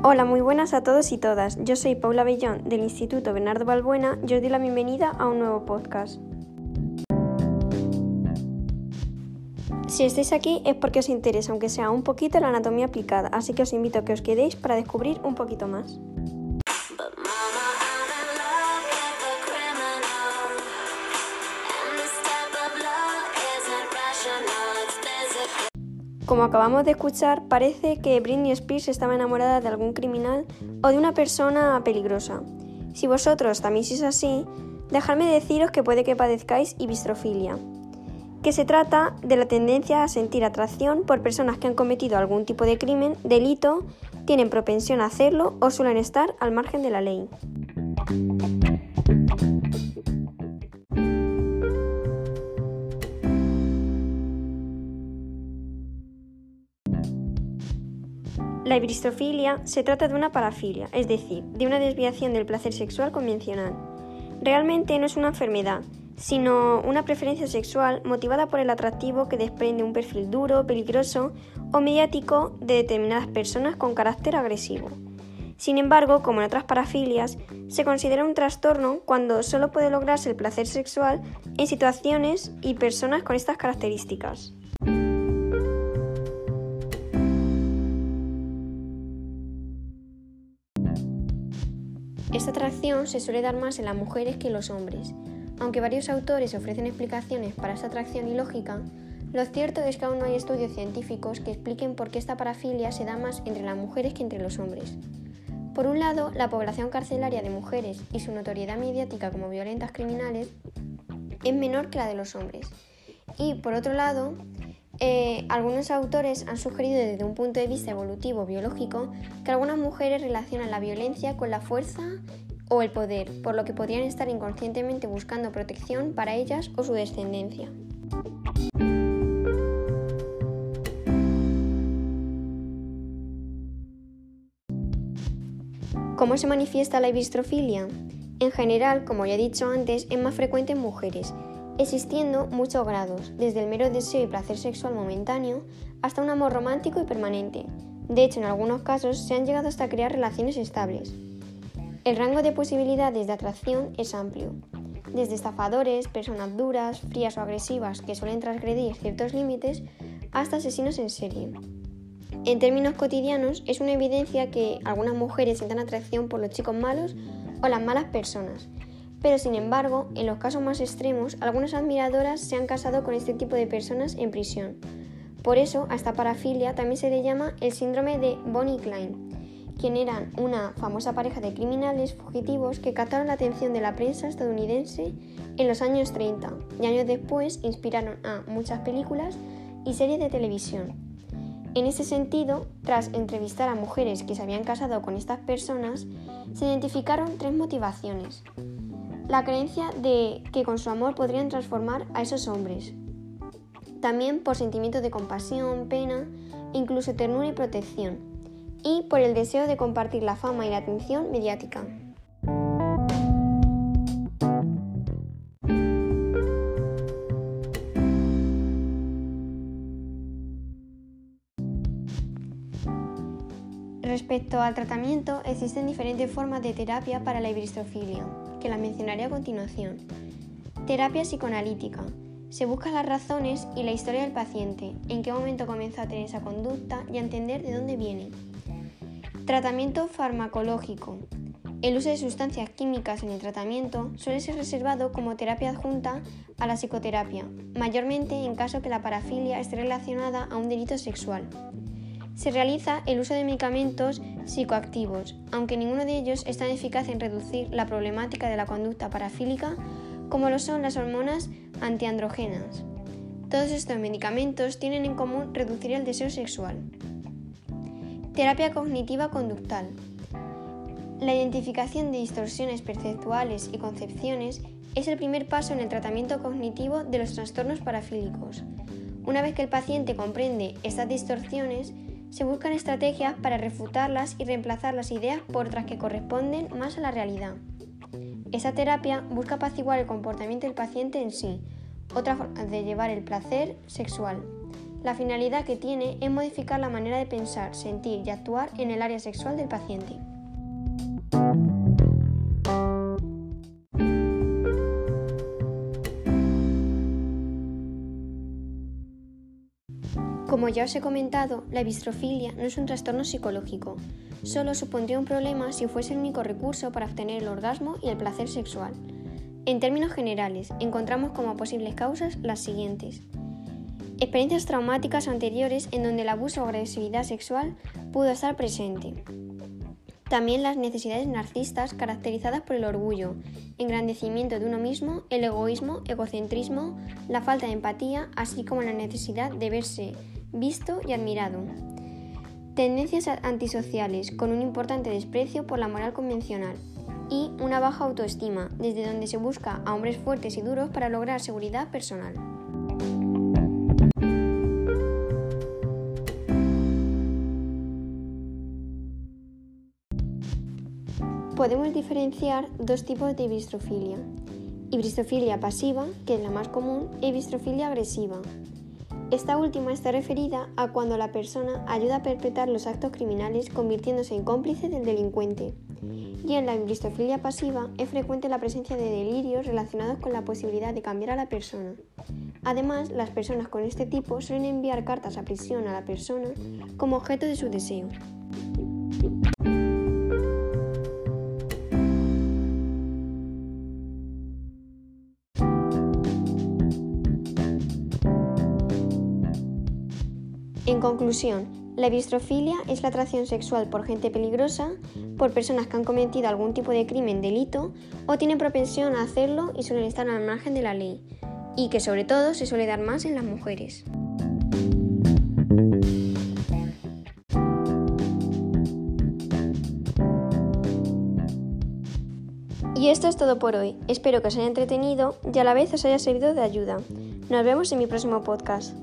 Hola, muy buenas a todos y todas. Yo soy Paula Bellón del Instituto Bernardo Balbuena y os doy la bienvenida a un nuevo podcast. Si estáis aquí es porque os interesa, aunque sea un poquito, la anatomía aplicada, así que os invito a que os quedéis para descubrir un poquito más. Como acabamos de escuchar, parece que Britney Spears estaba enamorada de algún criminal o de una persona peligrosa. Si vosotros también sois así, dejadme deciros que puede que padezcáis ibistrofilia, que se trata de la tendencia a sentir atracción por personas que han cometido algún tipo de crimen, delito, tienen propensión a hacerlo o suelen estar al margen de la ley. La ibristrofilia se trata de una parafilia, es decir, de una desviación del placer sexual convencional. Realmente no es una enfermedad, sino una preferencia sexual motivada por el atractivo que desprende un perfil duro, peligroso o mediático de determinadas personas con carácter agresivo. Sin embargo, como en otras parafilias, se considera un trastorno cuando solo puede lograrse el placer sexual en situaciones y personas con estas características. Esta atracción se suele dar más en las mujeres que en los hombres. Aunque varios autores ofrecen explicaciones para esta atracción ilógica, lo cierto es que aún no hay estudios científicos que expliquen por qué esta parafilia se da más entre las mujeres que entre los hombres. Por un lado, la población carcelaria de mujeres y su notoriedad mediática como violentas criminales es menor que la de los hombres. Y por otro lado, eh, algunos autores han sugerido desde un punto de vista evolutivo biológico que algunas mujeres relacionan la violencia con la fuerza o el poder, por lo que podrían estar inconscientemente buscando protección para ellas o su descendencia. ¿Cómo se manifiesta la ibistrofilia? En general, como ya he dicho antes, es más frecuente en mujeres, existiendo muchos grados, desde el mero deseo y placer sexual momentáneo hasta un amor romántico y permanente. De hecho, en algunos casos se han llegado hasta crear relaciones estables. El rango de posibilidades de atracción es amplio, desde estafadores, personas duras, frías o agresivas que suelen transgredir ciertos límites, hasta asesinos en serie. En términos cotidianos, es una evidencia que algunas mujeres sientan atracción por los chicos malos o las malas personas, pero sin embargo, en los casos más extremos, algunas admiradoras se han casado con este tipo de personas en prisión. Por eso, a esta parafilia también se le llama el síndrome de Bonnie Klein, quien eran una famosa pareja de criminales fugitivos que captaron la atención de la prensa estadounidense en los años 30 y años después inspiraron a muchas películas y series de televisión. En ese sentido, tras entrevistar a mujeres que se habían casado con estas personas, se identificaron tres motivaciones la creencia de que con su amor podrían transformar a esos hombres. También por sentimientos de compasión, pena, incluso ternura y protección. Y por el deseo de compartir la fama y la atención mediática. Respecto al tratamiento, existen diferentes formas de terapia para la ibristrofilia que la mencionaré a continuación. Terapia psicoanalítica. Se buscan las razones y la historia del paciente, en qué momento comenzó a tener esa conducta y a entender de dónde viene. Tratamiento farmacológico. El uso de sustancias químicas en el tratamiento suele ser reservado como terapia adjunta a la psicoterapia, mayormente en caso que la parafilia esté relacionada a un delito sexual. Se realiza el uso de medicamentos psicoactivos, aunque ninguno de ellos es tan eficaz en reducir la problemática de la conducta parafílica como lo son las hormonas antiandrógenas. Todos estos medicamentos tienen en común reducir el deseo sexual. Terapia cognitiva conductal. La identificación de distorsiones perceptuales y concepciones es el primer paso en el tratamiento cognitivo de los trastornos parafílicos. Una vez que el paciente comprende estas distorsiones, se buscan estrategias para refutarlas y reemplazar las ideas por otras que corresponden más a la realidad. Esa terapia busca apaciguar el comportamiento del paciente en sí, otra forma de llevar el placer sexual. La finalidad que tiene es modificar la manera de pensar, sentir y actuar en el área sexual del paciente. Como ya os he comentado, la bistrofilia no es un trastorno psicológico, solo supondría un problema si fuese el único recurso para obtener el orgasmo y el placer sexual. En términos generales, encontramos como posibles causas las siguientes. Experiencias traumáticas anteriores en donde el abuso o agresividad sexual pudo estar presente. También las necesidades narcistas caracterizadas por el orgullo, engrandecimiento de uno mismo, el egoísmo, egocentrismo, la falta de empatía, así como la necesidad de verse visto y admirado. Tendencias antisociales, con un importante desprecio por la moral convencional. Y una baja autoestima, desde donde se busca a hombres fuertes y duros para lograr seguridad personal. Podemos diferenciar dos tipos de bistrofilia. Ibristrofilia pasiva, que es la más común, y bistrofilia agresiva, esta última está referida a cuando la persona ayuda a perpetrar los actos criminales convirtiéndose en cómplice del delincuente. Y en la imbristofilia pasiva es frecuente la presencia de delirios relacionados con la posibilidad de cambiar a la persona. Además, las personas con este tipo suelen enviar cartas a prisión a la persona como objeto de su deseo. En conclusión, la bistrofilia es la atracción sexual por gente peligrosa, por personas que han cometido algún tipo de crimen, delito o tienen propensión a hacerlo y suelen estar al margen de la ley, y que sobre todo se suele dar más en las mujeres. Y esto es todo por hoy. Espero que os haya entretenido y a la vez os haya servido de ayuda. Nos vemos en mi próximo podcast.